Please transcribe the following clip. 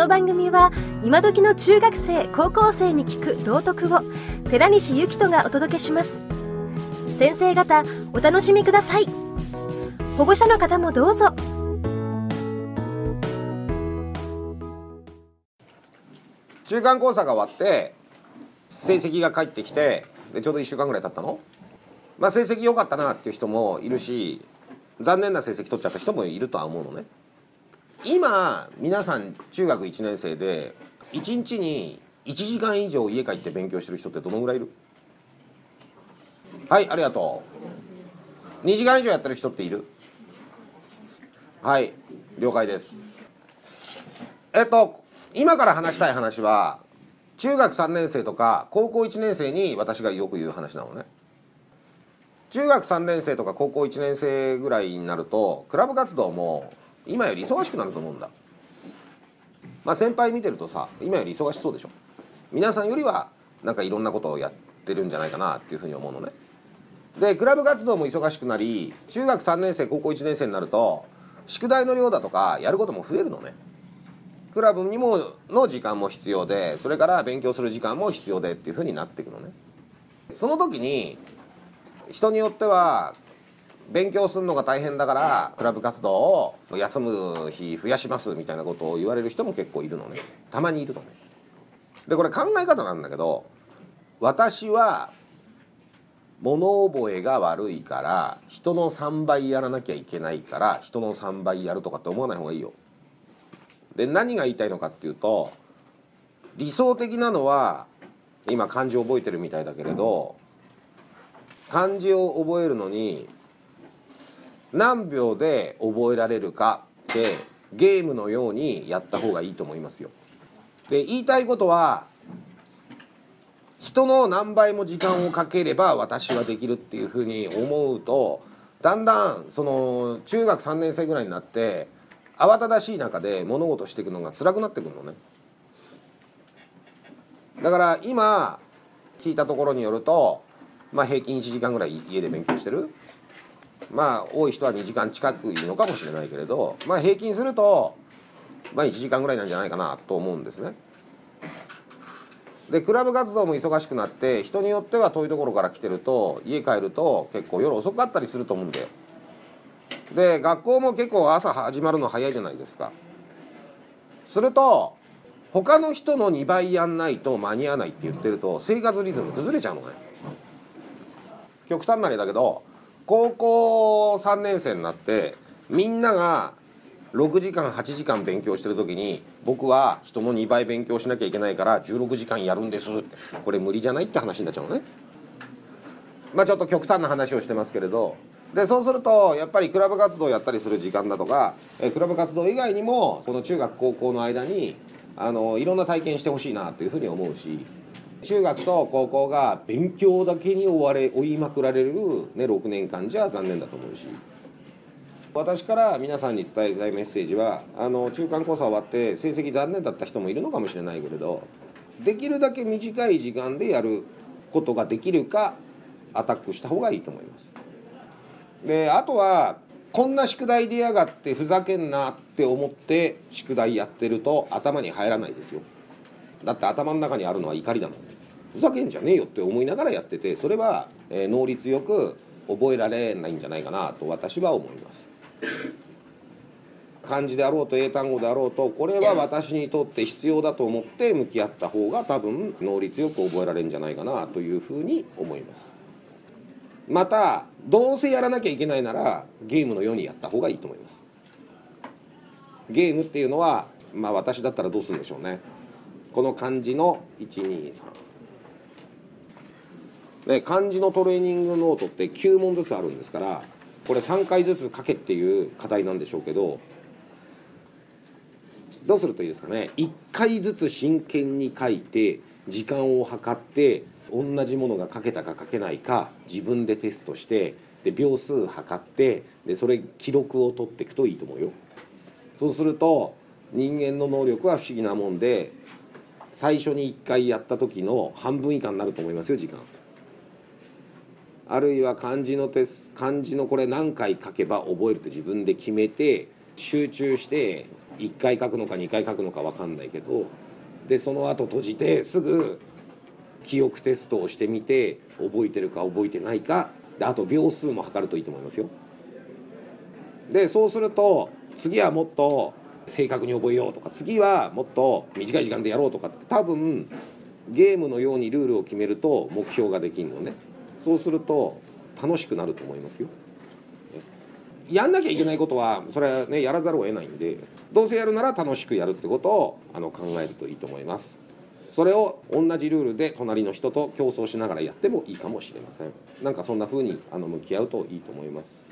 の番組は今時の中学生高校生に聞く道徳を寺西幸人がお届けします。先生方お楽しみください。保護者の方もどうぞ。中間考査が終わって成績が返ってきてでちょうど1週間ぐらい経ったの？まあ成績良かったなっていう人もいるし残念な成績取っちゃった人もいるとは思うのね。今皆さん中学1年生で1日に1時間以上家帰って勉強してる人ってどのぐらいいる？はいありがとう。2時間以上やってる人っている？はい了解です。えっと今から話したい話は中学3年生とか高校1年生に私がよく言う話なのね。中学3年生とか高校1年生ぐらいになるとクラブ活動も今より忙しくなると思うんだ。まあ先輩見てるとさ今より忙しそうでしょ。皆さんよりはなんかいろんなことをやってるんじゃないかなっていうふうに思うのね。でクラブ活動も忙しくなり中学3年生高校1年生になると宿題の量だとかやることも増えるのね。クラブにもの時間も必要でそれから勉強する時間も必要でっていうふうになっていくのね。その時に人によっては勉強するのが大変だからクラブ活動を休む日増やしますみたいなことを言われる人も結構いるのね。たまにいるのね。でこれ考え方なんだけど私は物覚えが悪いから人の3倍やらなきゃいけないから人の3倍やるとかって思わない方がいいよ。で何が言いたいのかっていうと理想的なのは今漢字を覚えてるみたいだけれど漢字を覚えるのに何秒で覚えられるかってゲームのようにやった方がいいと思いますよ。で言いたいことは人の何倍も時間をかければ私はできるっていうふうに思うとだんだんその中学3年生ぐらいになって慌ただしい中で物事していくのが辛くなってくるのね。だから今聞いたところによると、まあ、平均1時間ぐらい家で勉強してるまあ多い人は2時間近くいるのかもしれないけれどまあ平均するとまあ1時間ぐらいなんじゃないかなと思うんですね。でクラブ活動も忙しくなって人によっては遠いところから来てると家帰ると結構夜遅かったりすると思うんでで学校も結構朝始まるの早いじゃないですか。すると他の人の2倍やんないと間に合わないって言ってると生活リズム崩れちゃうのね。極端な例だけど高校3年生になってみんなが6時間8時間勉強してる時に僕は人の2倍勉強しなきゃいけないから16時間やるんです。ってこれ無理じゃないって話になっちゃうのね。まあちょっと極端な話をしてますけれど。でそうするとやっぱりクラブ活動やったりする時間だとかえクラブ活動以外にもその中学高校の間にあのいろんな体験してほしいなというふうに思うし。中学と高校が勉強だけに追われ追いまくられる、ね、6年間じゃ残念だと思うし私から皆さんに伝えたいメッセージはあの中間考査終わって成績残念だった人もいるのかもしれないけれどできるだけ短い時間でやることができるかアタックした方がいいと思います。であとはこんな宿題でやがってふざけんなって思って宿題やってると頭に入らないですよだって頭の中にあるのは怒りだもん。ふざけんじゃねえよって思いながらやっててそれは、えー、能率よく覚えられないんじゃないかなと私は思います。漢字であろうと英単語であろうとこれは私にとって必要だと思って向き合った方が多分能率よく覚えられるんじゃないかなというふうに思います。またどうせやらなきゃいけないならゲームのようにやった方がいいと思います。ゲームっていうのはまあ私だったらどうするんでしょうね。この漢字の123で漢字のトレーニングノートって9問ずつあるんですからこれ3回ずつ書けっていう課題なんでしょうけどどうするといいですかね？1回ずつ真剣に書いて時間を計って同じものが書けたか書けないか自分でテストしてで秒数測ってでそれ記録を取っていくといいと思うよ。そうすると人間の能力は不思議なもんで最初に1回やった時の半分以下になると思いますよ時間あるいは漢字のテス漢字のこれ何回書けば覚えるって自分で決めて集中して1回書くのか2回書くのか分かんないけどでその後閉じてすぐ記憶テストをしてみて覚えてるか覚えてないかであと秒数も測るといいと思いますよ。でそうすると次はもっと正確に覚えようとか次はもっと短い時間でやろうとかって多分ゲームのようにルールを決めると目標ができるのね。そうすると楽しくなると思いますよ。やんなきゃいけないことはそれはねやらざるを得ないんでどうせやるなら楽しくやるってことをあの考えるといいと思います。それを同じルールで隣の人と競争しながらやってもいいかもしれません。なんかそんな風にあの向き合うといいと思います。